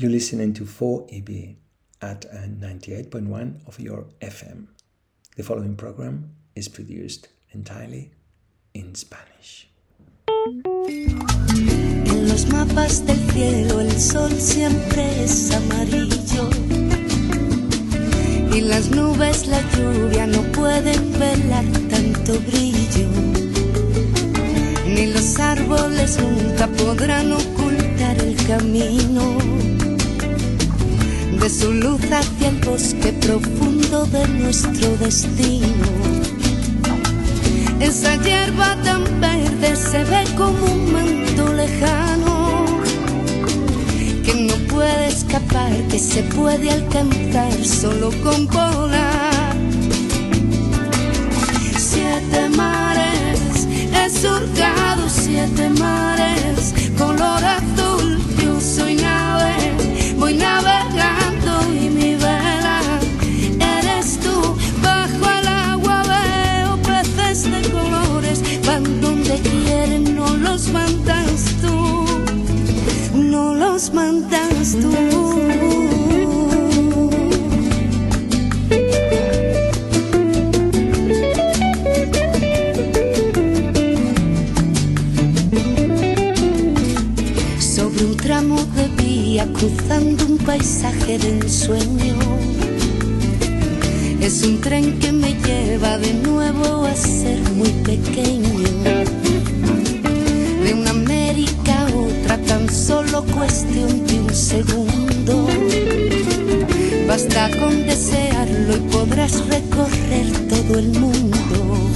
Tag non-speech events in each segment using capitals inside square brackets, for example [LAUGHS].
You're listening to 4EB at 98.1 of your FM. The following program is produced entirely in Spanish. En los mapas del cielo el sol siempre es amarillo y las nubes la lluvia no pueden velar tanto brillo ni los árboles nunca podrán ocultar el camino de su luz hacia el bosque profundo de nuestro destino. Esa hierba tan verde se ve como un manto lejano que no puede escapar, que se puede alcanzar solo con volar. Siete mares, he surcado siete mares, color azul, yo soy nave, voy navegando los mandas tú, no los mandas tú. sobre un tramo de vía cruzando un paisaje de ensueño. Es un tren que me lleva de nuevo a ser muy pequeño. Solo cuestión de un segundo. Basta con desearlo y podrás recorrer todo el mundo.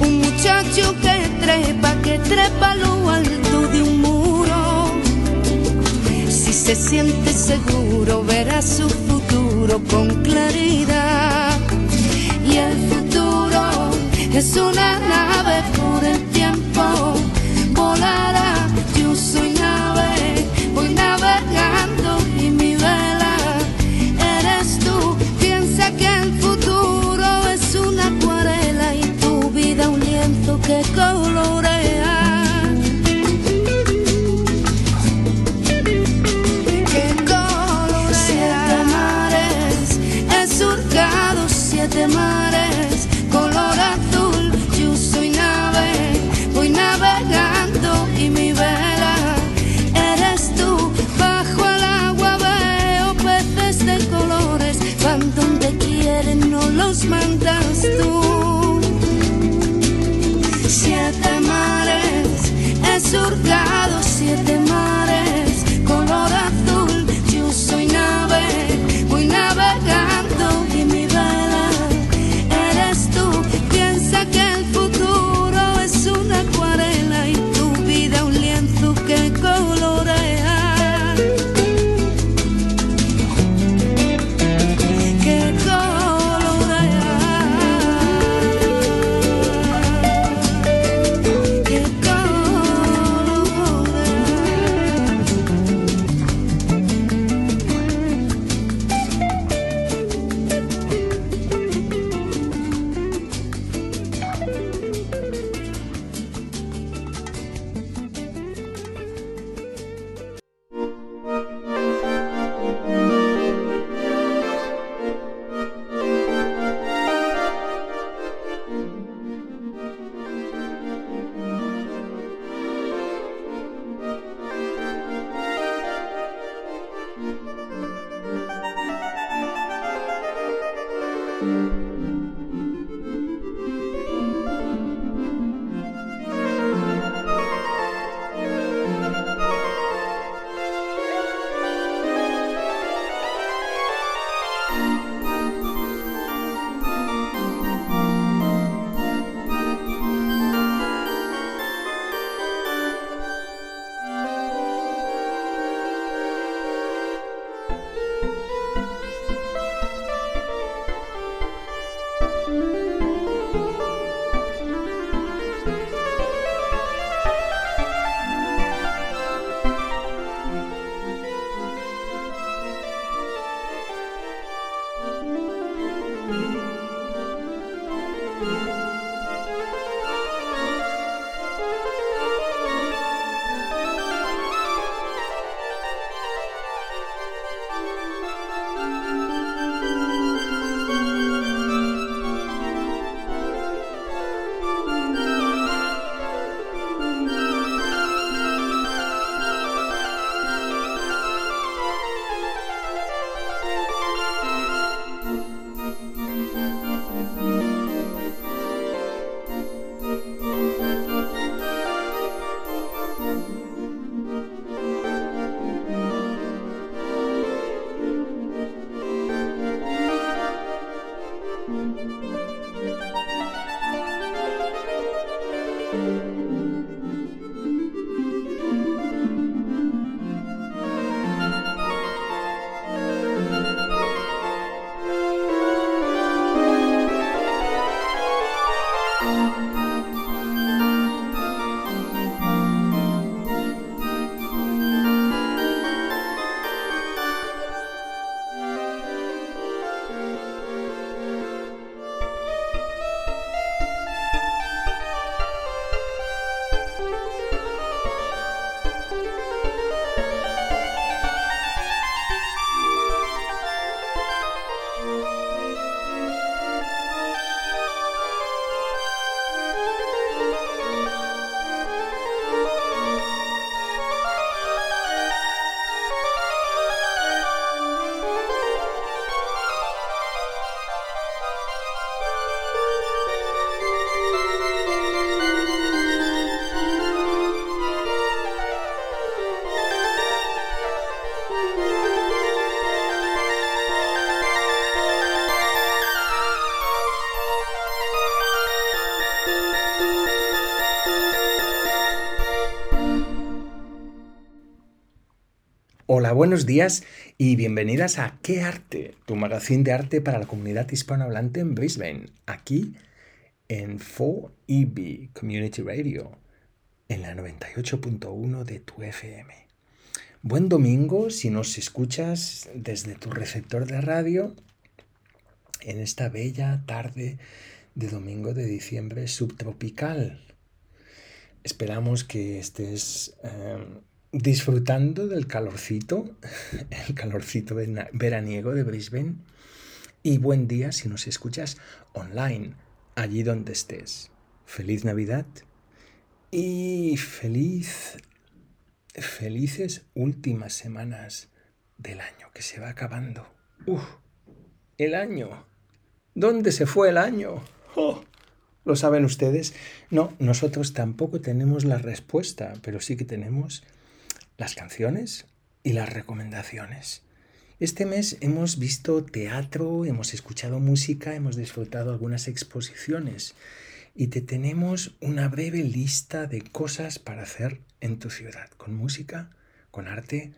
Un muchacho que trepa, que trepa lo alto de un muro. Si se siente seguro, verá su futuro con claridad. Y el futuro es una nave por el tiempo. Buenos días y bienvenidas a ¿Qué arte? Tu magazine de arte para la comunidad hispanohablante en Brisbane, aquí en 4EB Community Radio, en la 98.1 de tu FM. Buen domingo si nos escuchas desde tu receptor de radio en esta bella tarde de domingo de diciembre subtropical. Esperamos que estés... Eh, disfrutando del calorcito, [LAUGHS] el calorcito veraniego de Brisbane. Y buen día si nos escuchas online, allí donde estés. Feliz Navidad y feliz, felices últimas semanas del año que se va acabando. ¡Uf! El año. ¿Dónde se fue el año? ¡Oh! ¿Lo saben ustedes? No, nosotros tampoco tenemos la respuesta, pero sí que tenemos las canciones y las recomendaciones. Este mes hemos visto teatro, hemos escuchado música, hemos disfrutado algunas exposiciones y te tenemos una breve lista de cosas para hacer en tu ciudad, con música, con arte,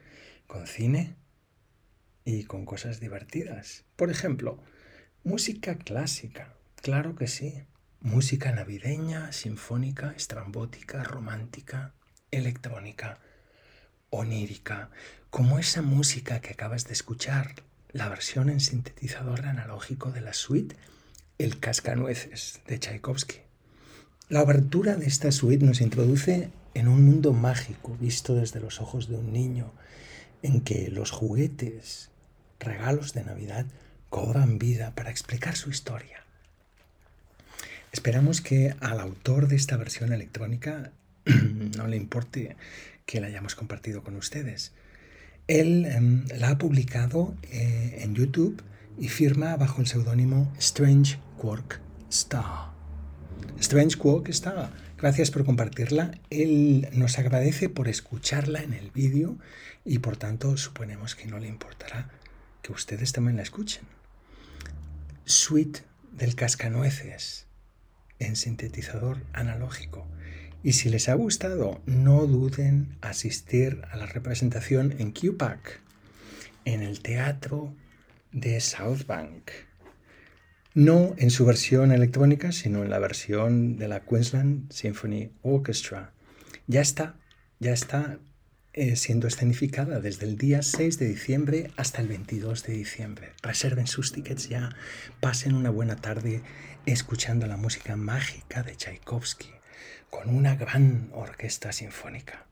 con cine y con cosas divertidas. Por ejemplo, música clásica, claro que sí. Música navideña, sinfónica, estrambótica, romántica, electrónica onírica, como esa música que acabas de escuchar, la versión en sintetizador analógico de la suite El Cascanueces de Tchaikovsky. La abertura de esta suite nos introduce en un mundo mágico visto desde los ojos de un niño, en que los juguetes, regalos de Navidad, cobran vida para explicar su historia. Esperamos que al autor de esta versión electrónica [CLEARS THROAT] no le importe que la hayamos compartido con ustedes. Él em, la ha publicado eh, en YouTube y firma bajo el seudónimo Strange Quark Star. Strange Quark Star, gracias por compartirla. Él nos agradece por escucharla en el vídeo y por tanto suponemos que no le importará que ustedes también la escuchen. Suite del cascanueces en sintetizador analógico y si les ha gustado, no duden asistir a la representación en QPAC, en el teatro de South Bank. No en su versión electrónica, sino en la versión de la Queensland Symphony Orchestra. Ya está, ya está eh, siendo escenificada desde el día 6 de diciembre hasta el 22 de diciembre. Reserven sus tickets ya, pasen una buena tarde escuchando la música mágica de Tchaikovsky con una gran orquesta sinfónica.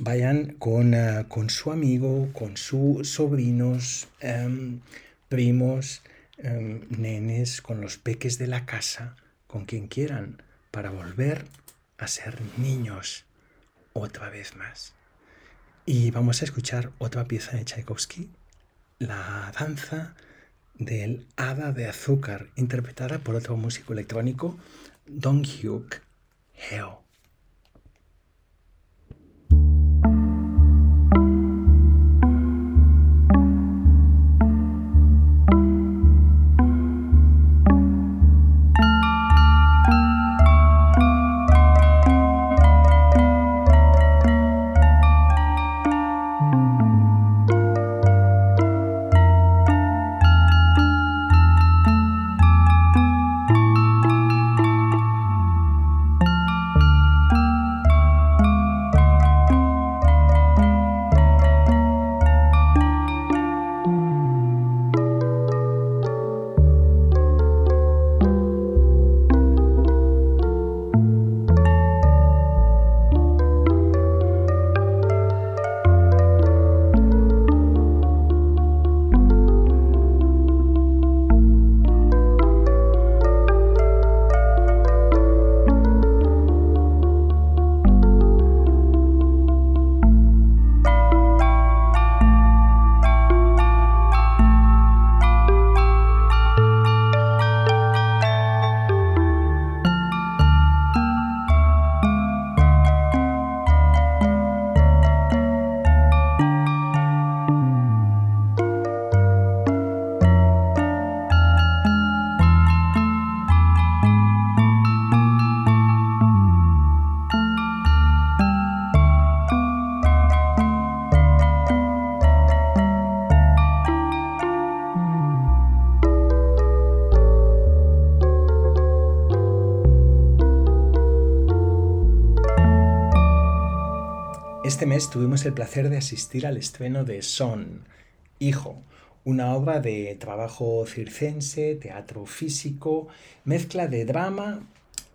Vayan con, eh, su amigo, con sus sobrinos, em, primos, em, nenes, con los peques de la casa, con quien quieran, para volver a ser niños otra vez más. Y vamos a escuchar otra pieza de Tchaikovsky, la danza del hada de azúcar, interpretada por otro músico electrónico, Don Hugh hell. Tuvimos el placer de asistir al estreno de Son, Hijo, una obra de trabajo circense, teatro físico, mezcla de drama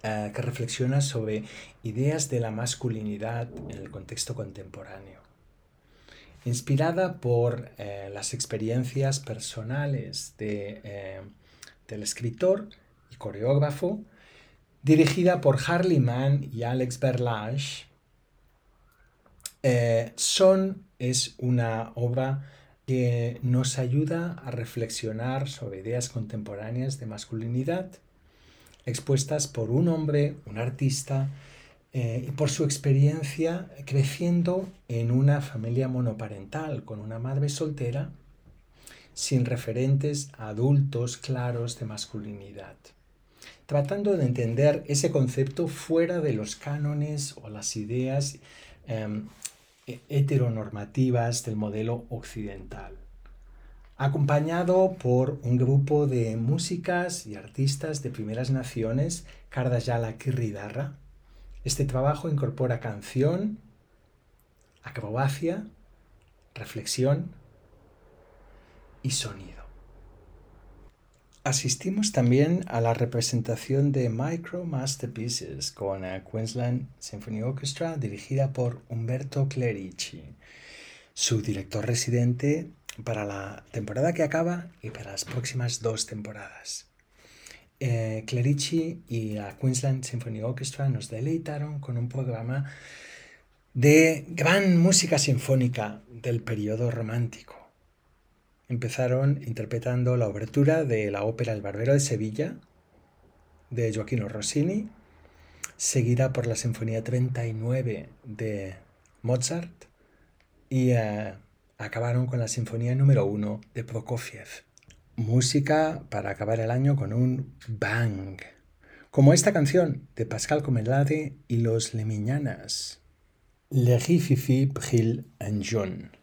eh, que reflexiona sobre ideas de la masculinidad en el contexto contemporáneo. Inspirada por eh, las experiencias personales eh, del escritor y coreógrafo, dirigida por Harley Mann y Alex Berlage, Son es una obra que nos ayuda a reflexionar sobre ideas contemporáneas de masculinidad expuestas por un hombre, un artista, eh, y por su experiencia creciendo en una familia monoparental con una madre soltera sin referentes adultos claros de masculinidad, tratando de entender ese concepto fuera de los cánones o las ideas em, heteronormativas del modelo occidental. Acompañado por un grupo de músicas y artistas de primeras naciones, Kardayala Kirridarra, este trabajo incorpora canción, acrobacia, reflexión y sonido. Asistimos también a la representación de Micro Masterpieces con la Queensland Symphony Orchestra dirigida por Umberto Clerici, su director residente para la temporada que acaba y para las próximas dos temporadas. Eh, Clerici y la Queensland Symphony Orchestra nos deleitaron con un programa de gran música sinfónica del periodo romántico empezaron interpretando la obertura de la ópera El Barbero de Sevilla de Joaquino Rossini, seguida por la Sinfonía 39 de Mozart y eh, acabaron con la Sinfonía número 1 de Prokofiev. Música para acabar el año con un bang, como esta canción de Pascal Comelade y los Lemiñanas, Le Rififi Brille en Jaune.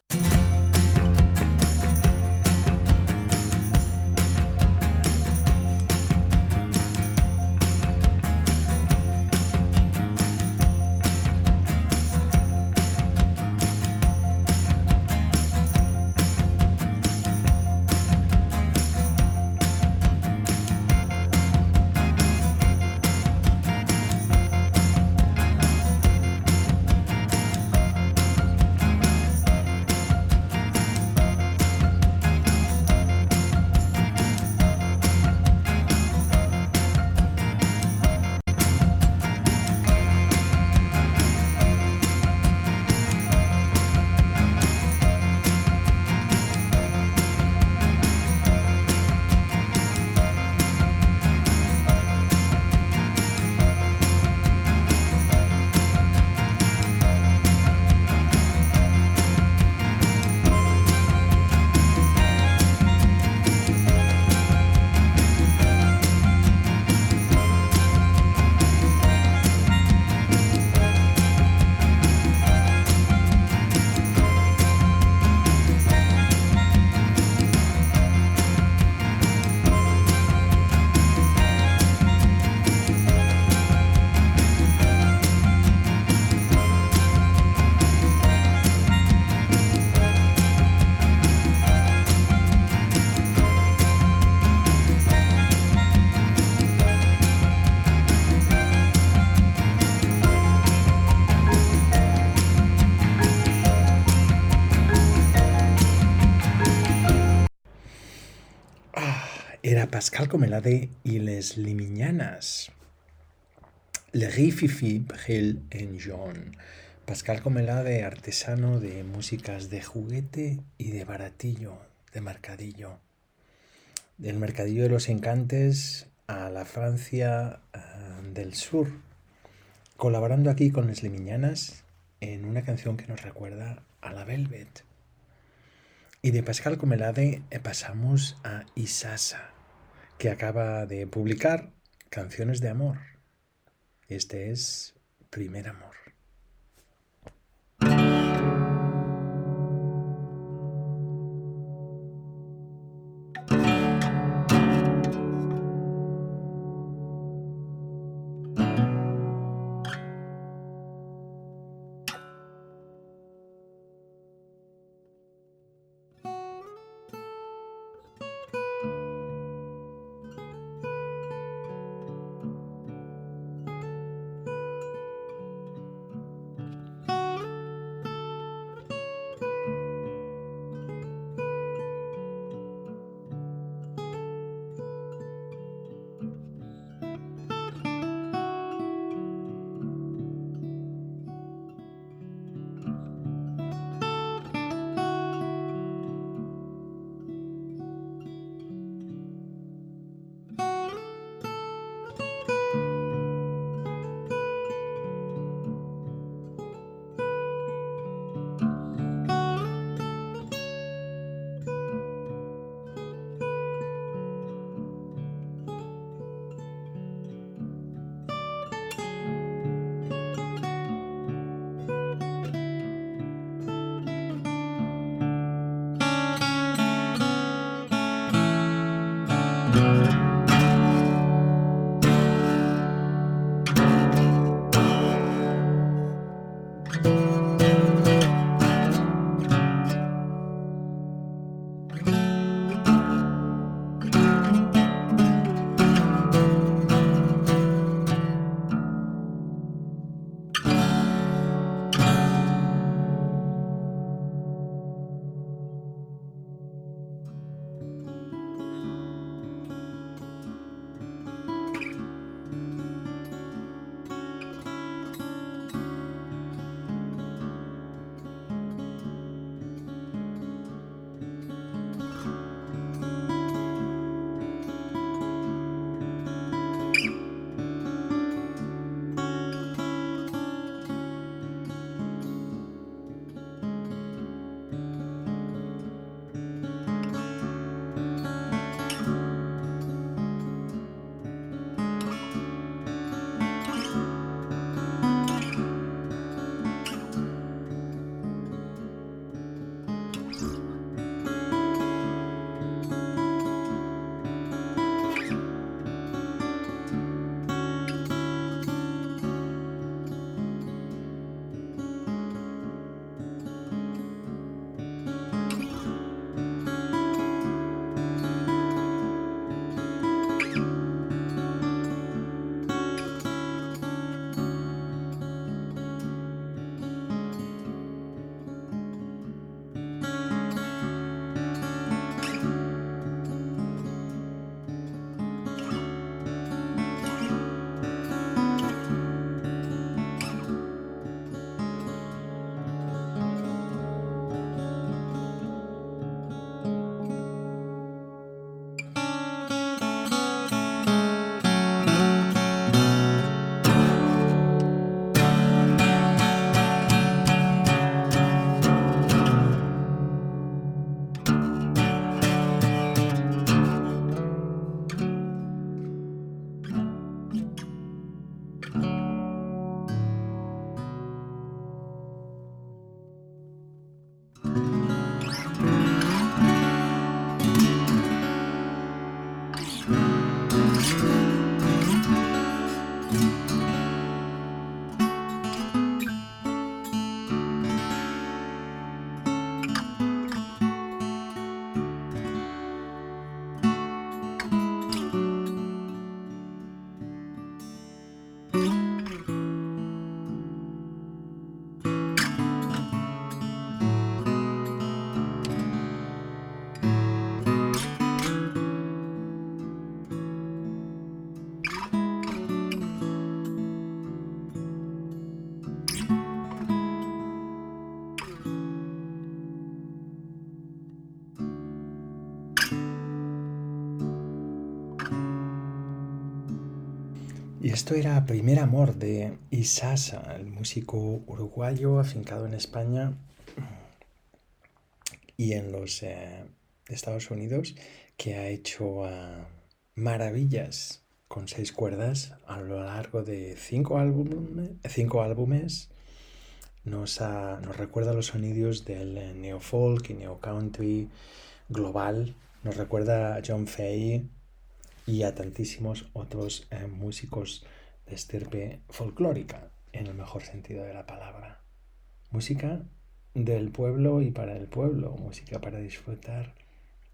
Pascal Comelade y les Limiñanas. Le Rififi Bril en John. Pascal Comelade, artesano de músicas de juguete y de baratillo, de mercadillo. Del mercadillo de los encantes a la Francia eh, del sur. Colaborando aquí con les Limiñanas en una canción que nos recuerda a la Velvet. Y de Pascal Comelade eh, pasamos a Isasa que acaba de publicar Canciones de Amor. Este es Primer Amor. Esto era Primer Amor de Isasa, el músico uruguayo afincado en España y en los eh, Estados Unidos, que ha hecho ah, maravillas con seis cuerdas a lo largo de cinco, álbumes. Nos, nos recuerda los sonidos del neofolk y neocountry global. Nos recuerda a John Fay y a tantísimos otros eh, músicos de estirpe folclórica, en el mejor sentido de la palabra. Música del pueblo y para el pueblo, música para disfrutar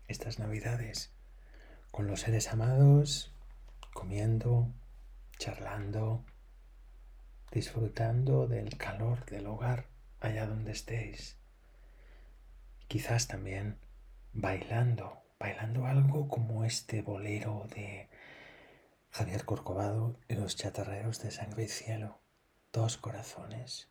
estas navidades con los seres amados, comiendo, charlando, disfrutando del calor del hogar allá donde estéis. Quizás también bailando, bailando algo como este bolero de Javier Corcovado y los chatarreros de sangre y cielo, dos corazones.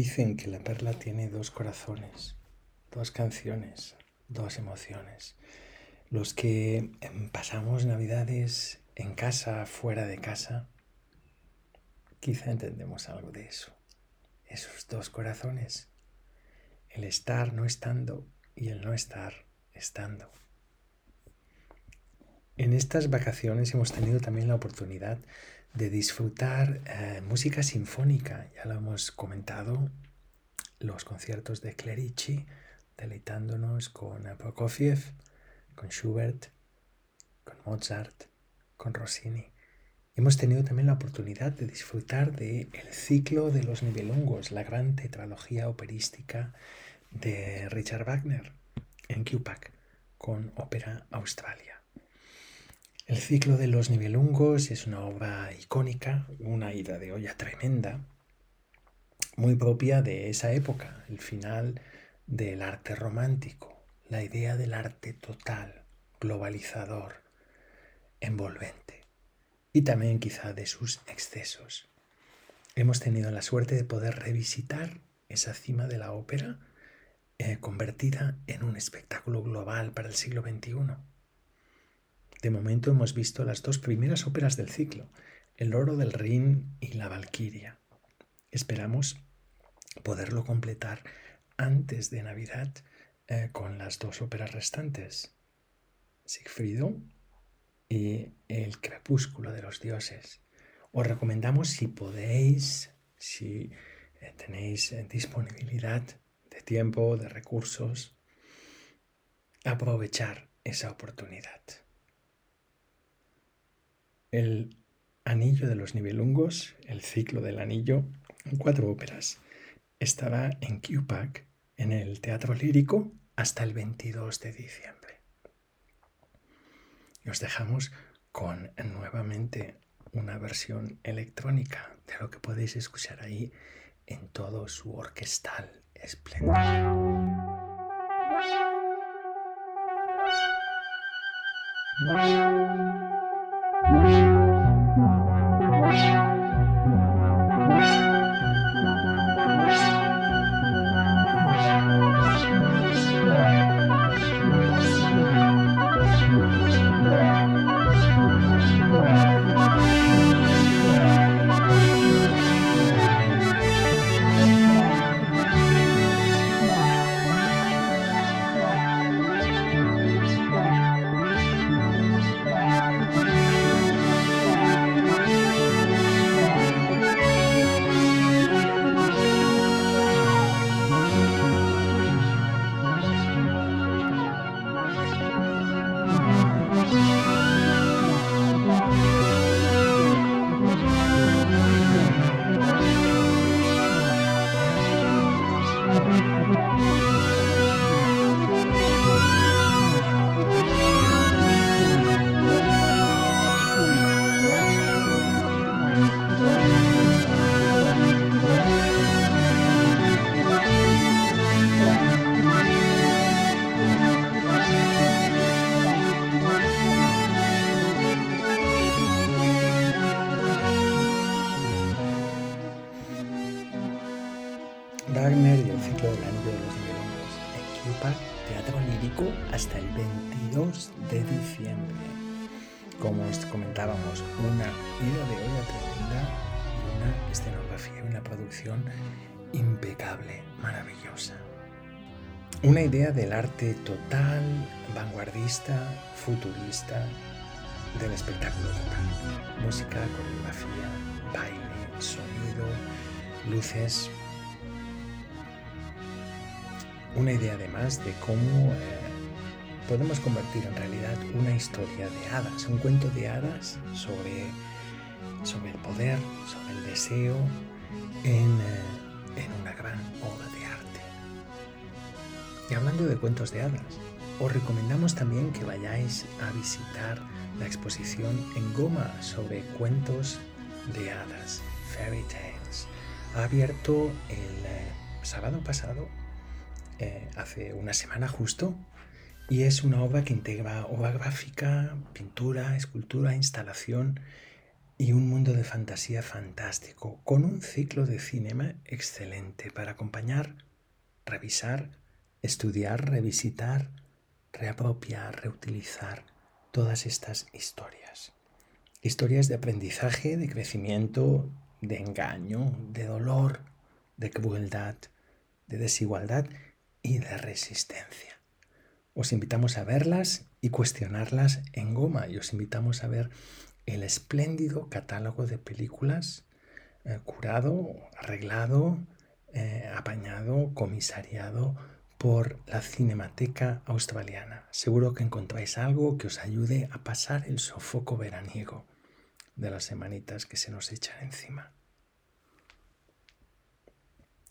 Dicen que la perla tiene dos corazones, dos canciones, dos emociones. Los que em, pasamos navidades en casa, fuera de casa, quizá entendemos algo de eso. Esos dos corazones, el estar no estando y el no estar estando. En estas vacaciones hemos tenido también la oportunidad de disfrutar eh, música sinfónica. Ya lo hemos comentado, los conciertos de Clerici, deleitándonos con Prokofiev, con Schubert, con Mozart, con Rossini. Hemos tenido también la oportunidad de disfrutar del el ciclo de los nivelungos, la gran tetralogía operística de Richard Wagner en QPAC con Ópera Australia. El ciclo de los nivelungos es una obra icónica, una ida de olla tremenda, muy propia de esa época, el final del arte romántico, la idea del arte total, globalizador, envolvente, y también quizá de sus excesos. Hemos tenido la suerte de poder revisitar esa cima de la ópera eh, convertida en un espectáculo global para el siglo XXI de momento hemos visto las dos primeras óperas del ciclo, El oro del Rin y La Valquiria. Esperamos poderlo completar antes de Navidad eh, con las dos óperas restantes, Sigfrido y El crepúsculo de los dioses. Os recomendamos si podéis, si eh, tenéis eh, disponibilidad de tiempo, de recursos, aprovechar esa oportunidad. El Anillo de los Nibelungos, el ciclo del anillo, cuatro óperas. Estará en QPAC, en el Teatro Lírico, hasta el 22 de diciembre. Y os dejamos con nuevamente una versión electrónica de lo que podéis escuchar ahí en todo su orquestal esplendor. Wagner [LAUGHS] Una idea del arte total, vanguardista, futurista, del espectáculo total. Música, coreografía, baile, sonido, luces, una idea además de cómo eh, podemos convertir en realidad una historia de hadas, un cuento de hadas sobre, sobre el poder, sobre el deseo en, eh, en una Y hablando de cuentos de hadas, os recomendamos también que vayáis a visitar la exposición en Goma sobre cuentos de hadas, Fairy Tales. Ha abierto el eh, sábado pasado eh, hace una semana justo y es una obra que integra obra gráfica, pintura, escultura, instalación y un mundo de fantasía fantástico, con un ciclo de cinema excelente para acompañar, revisar, estudiar, revisitar, reapropiar, reutilizar todas estas historias. Historias de aprendizaje, de crecimiento, de engaño, de dolor, de crueldad, de desigualdad y de resistencia. Os invitamos a verlas y cuestionarlas en goma y os invitamos a ver el espléndido catálogo de películas eh, curado, arreglado, eh, apañado, comisariado por la Cinemateca Australiana. Seguro que encontráis algo que os ayude a pasar el sofoco veraniego de las semanitas que se nos echan encima.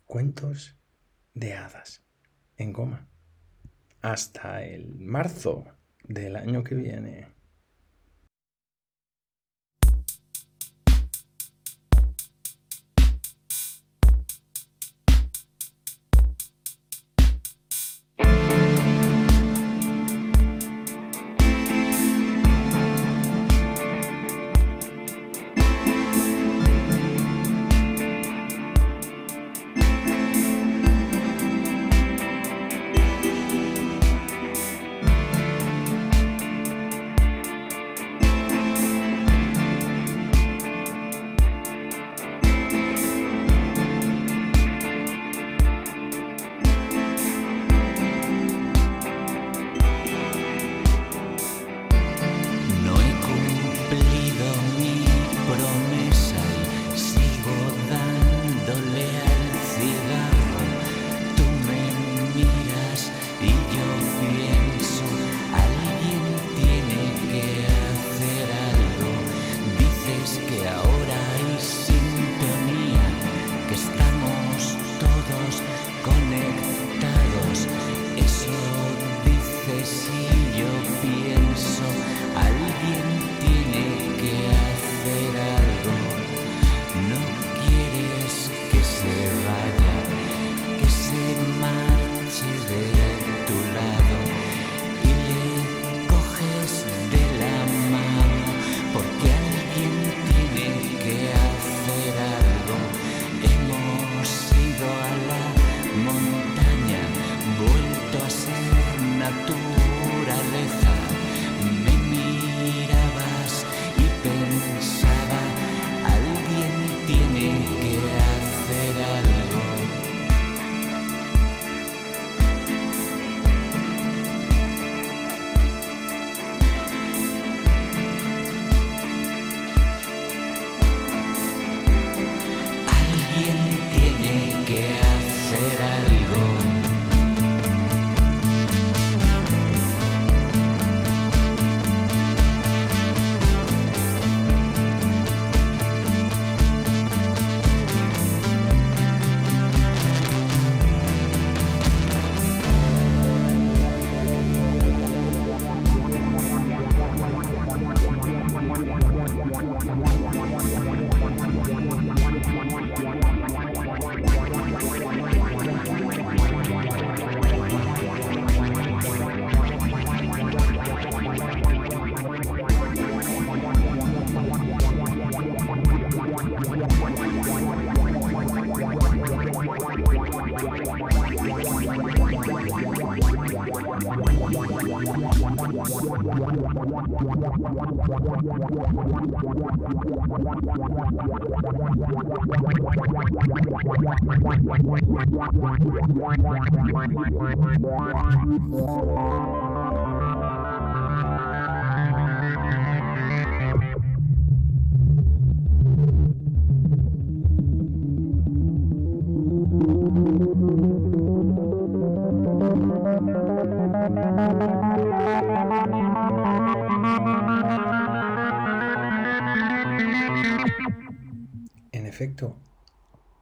Cuentos de hadas en goma. Hasta el marzo del año que viene. Perfecto.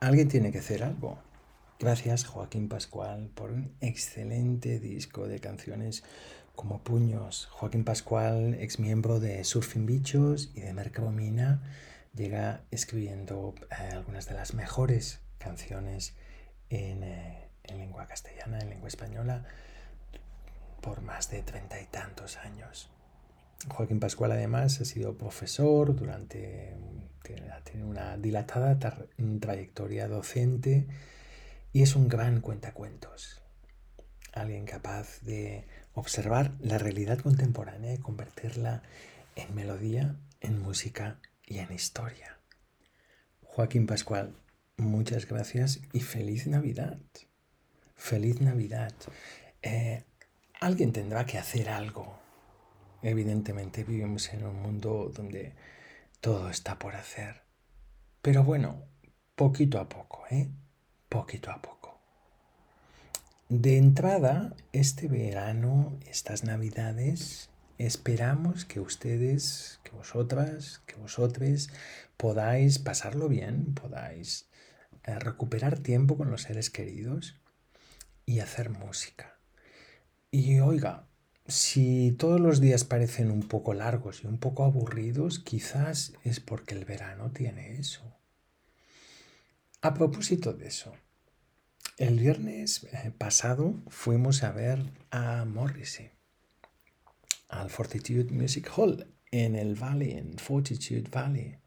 alguien tiene que hacer algo. Gracias Joaquín Pascual por un excelente disco de canciones como Puños. Joaquín Pascual, ex miembro de Surfing Bichos y de Mercabomina, llega escribiendo eh, algunas de las mejores canciones en, eh, en lengua castellana, en lengua española, por más de treinta y tantos años. Joaquín Pascual además ha sido profesor durante, tiene una dilatada trayectoria docente y es un gran cuentacuentos. Alguien capaz de observar la realidad contemporánea y convertirla en melodía, en música y en historia. Joaquín Pascual, muchas gracias y feliz Navidad. Feliz Navidad. Eh, alguien tendrá que hacer algo. Evidentemente vivimos en un mundo donde todo está por hacer. Pero bueno, poquito a poco, ¿eh? Poquito a poco. De entrada, este verano, estas navidades, esperamos que ustedes, que vosotras, que vosotros podáis pasarlo bien, podáis eh, recuperar tiempo con los seres queridos y hacer música. Y oiga, si todos los días parecen un poco largos y un poco aburridos, quizás es porque el verano tiene eso. A propósito de eso, el viernes eh, pasado fuimos a ver a Morrissey al Fortitude Music Hall en el Valley, en Fortitude Valley.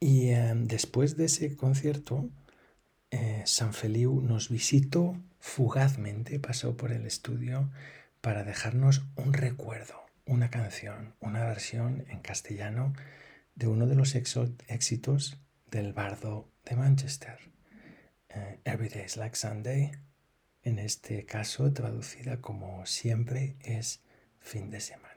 Y em, después de ese concierto, eh, San Feliu nos visitó fugazmente, pasó por el estudio para dejarnos un recuerdo, una canción, una versión en castellano de uno de los éxitos del bardo de Manchester, uh, Every Day is Like Sunday, en este caso traducida como siempre es fin de semana.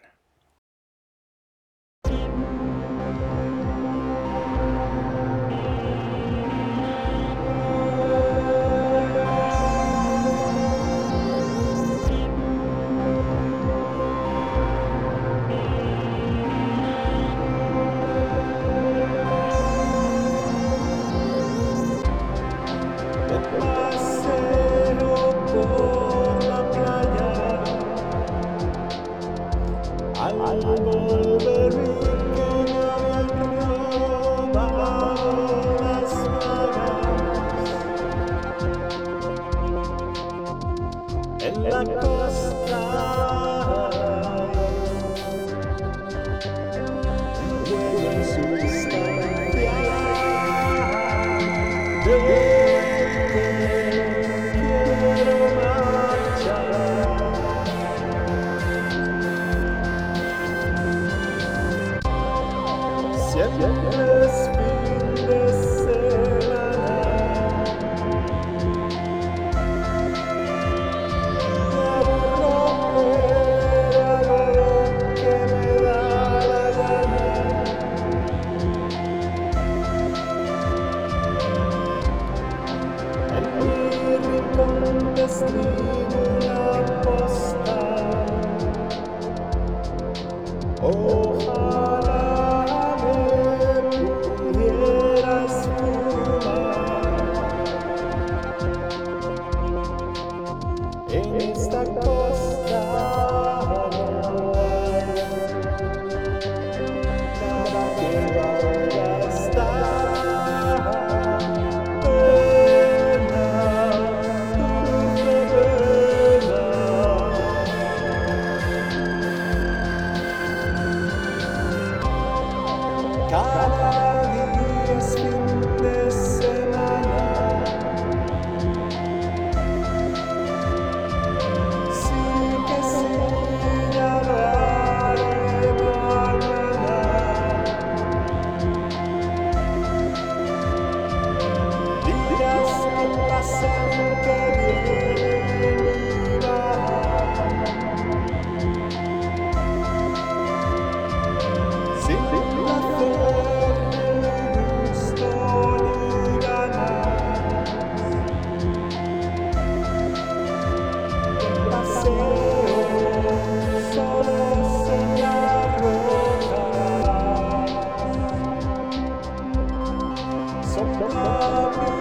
Amém.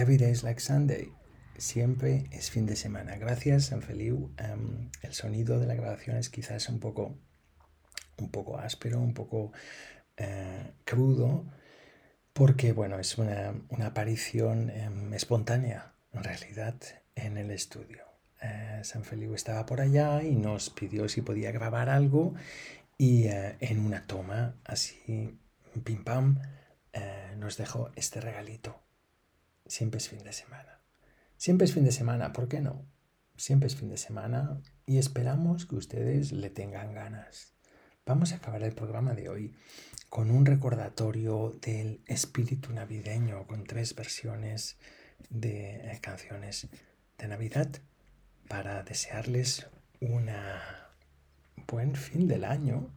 Every day is like Sunday. Siempre es fin de semana. Gracias, San Feliu. Em, el sonido de la grabación es quizás un poco, un poco áspero, un poco eh, crudo, porque bueno, es una, aparición em, espontánea, en realidad, en el estudio. Eh, San Feliu estaba por allá y nos pidió si podía grabar algo y eh, en una toma así, pim pam, nos dejó este regalito siempre es fin de semana. Siempre es fin de semana, ¿por qué no? Siempre es fin de semana y esperamos que ustedes le tengan ganas. Vamos a acabar el programa de hoy con un recordatorio del espíritu navideño, con tres versiones de eh, canciones de Navidad para desearles un buen fin del año,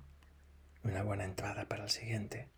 una buena entrada para el siguiente.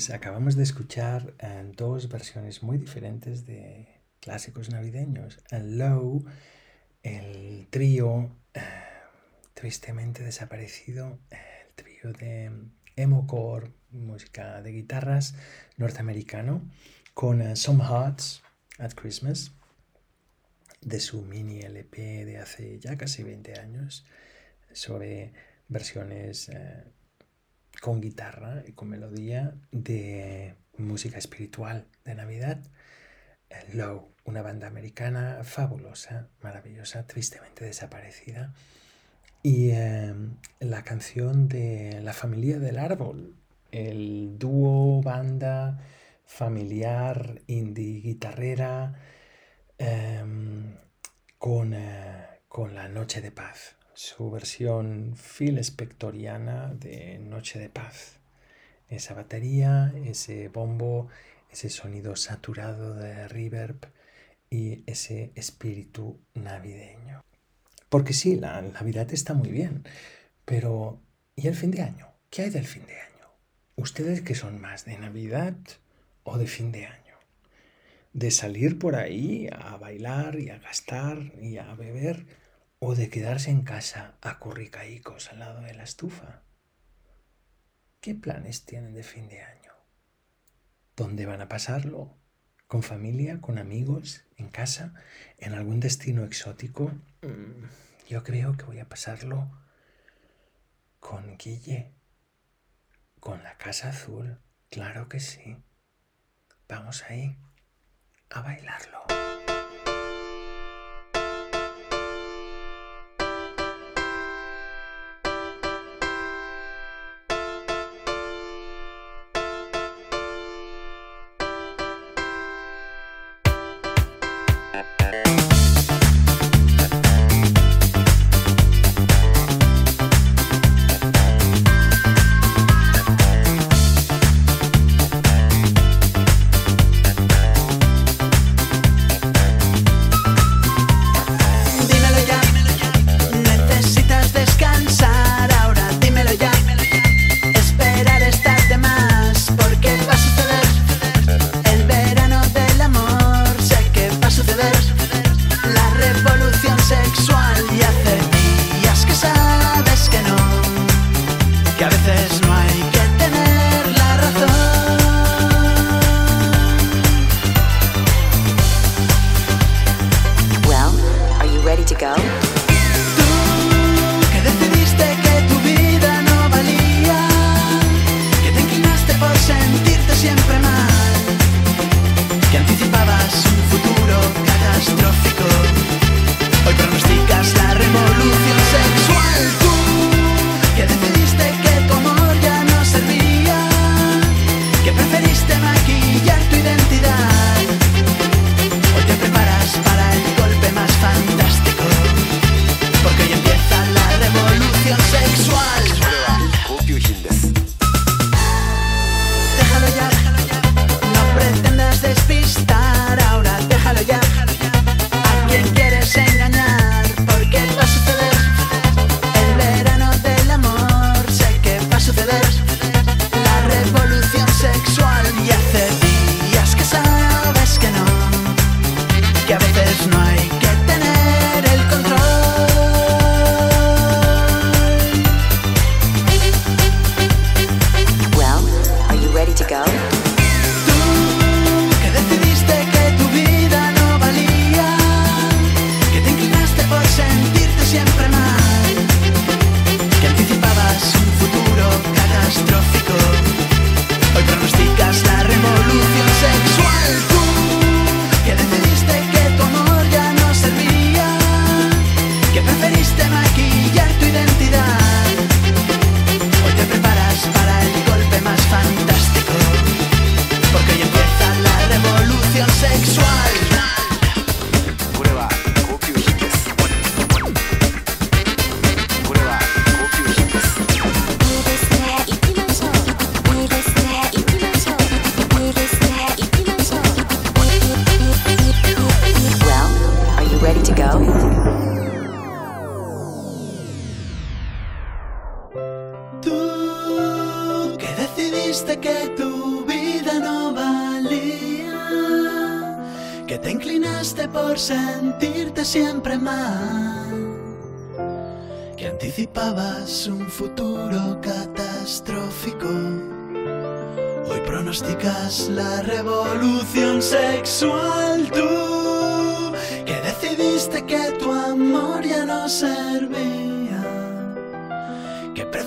Pues acabamos de escuchar eh, dos versiones muy diferentes de clásicos navideños. En Low, el trío eh, tristemente desaparecido, el trío de emocore, música de guitarras norteamericano, con eh, Some Hearts at Christmas, de su mini LP de hace ya casi 20 años, sobre versiones con guitarra y con melodía de música espiritual de Navidad. Low, una banda americana fabulosa, maravillosa, tristemente desaparecida. Y em, la canción de La familia del árbol, el dúo, banda familiar, indie, guitarrera, em, con, eh, con La Noche de Paz su versión fil spectoriana de Noche de Paz. Esa batería, ese bombo, ese sonido saturado de reverb y ese espíritu navideño. Porque sí, la Navidad está muy bien, pero ¿y el fin de año? ¿Qué hay del fin de año? ¿Ustedes que son más de Navidad o de fin de año? ¿De salir por ahí a bailar y a gastar y a beber? O de quedarse en casa a curricaicos al lado de la estufa? ¿Qué planes tienen de fin de año? ¿Dónde van a pasarlo? ¿Con familia? ¿Con amigos? ¿En casa? ¿En algún destino exótico? Mm, yo creo que voy a pasarlo con Guille. Con la Casa Azul. Claro que sí. Vamos ahí a bailarlo.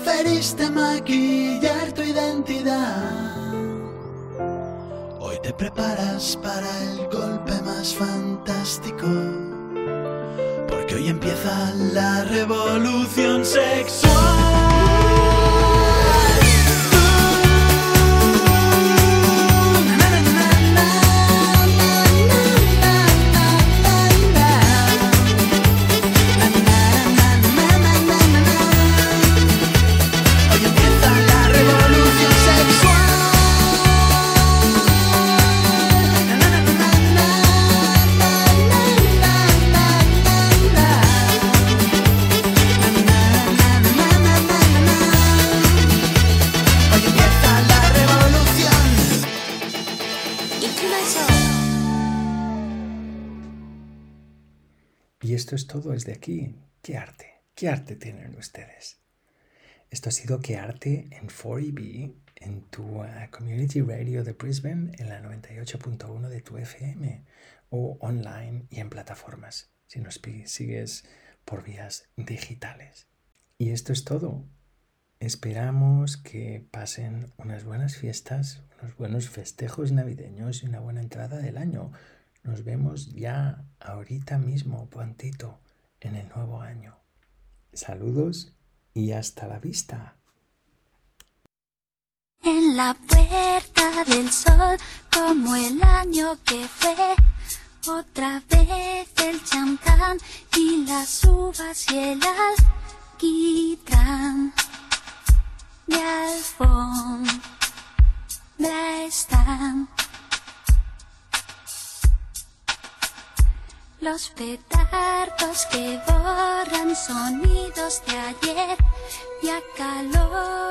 Preferiste maquillar tu identidad te preparas para el golpe más fantástico. Porque hoy empieza la revolución sexual. Esto es todo desde aquí. ¿Qué arte? ¿Qué arte tienen ustedes? Esto ha sido ¿Qué arte? en 4EB, en tu uh, Community Radio de Brisbane, en la 98.1 de tu FM, o online y en plataformas, si nos sigues por vías digitales. Y esto es todo. Esperamos que pasen unas buenas fiestas, unos buenos festejos navideños y una buena entrada del año. Nos vemos ya ahorita mismo, prontito, en el nuevo año. Saludos y hasta la vista. En la puerta del sol, como el año que fue, otra vez el champán y las uvas y el alquitrán de alfombra están. Los petardos que borran sonidos de ayer y acaloran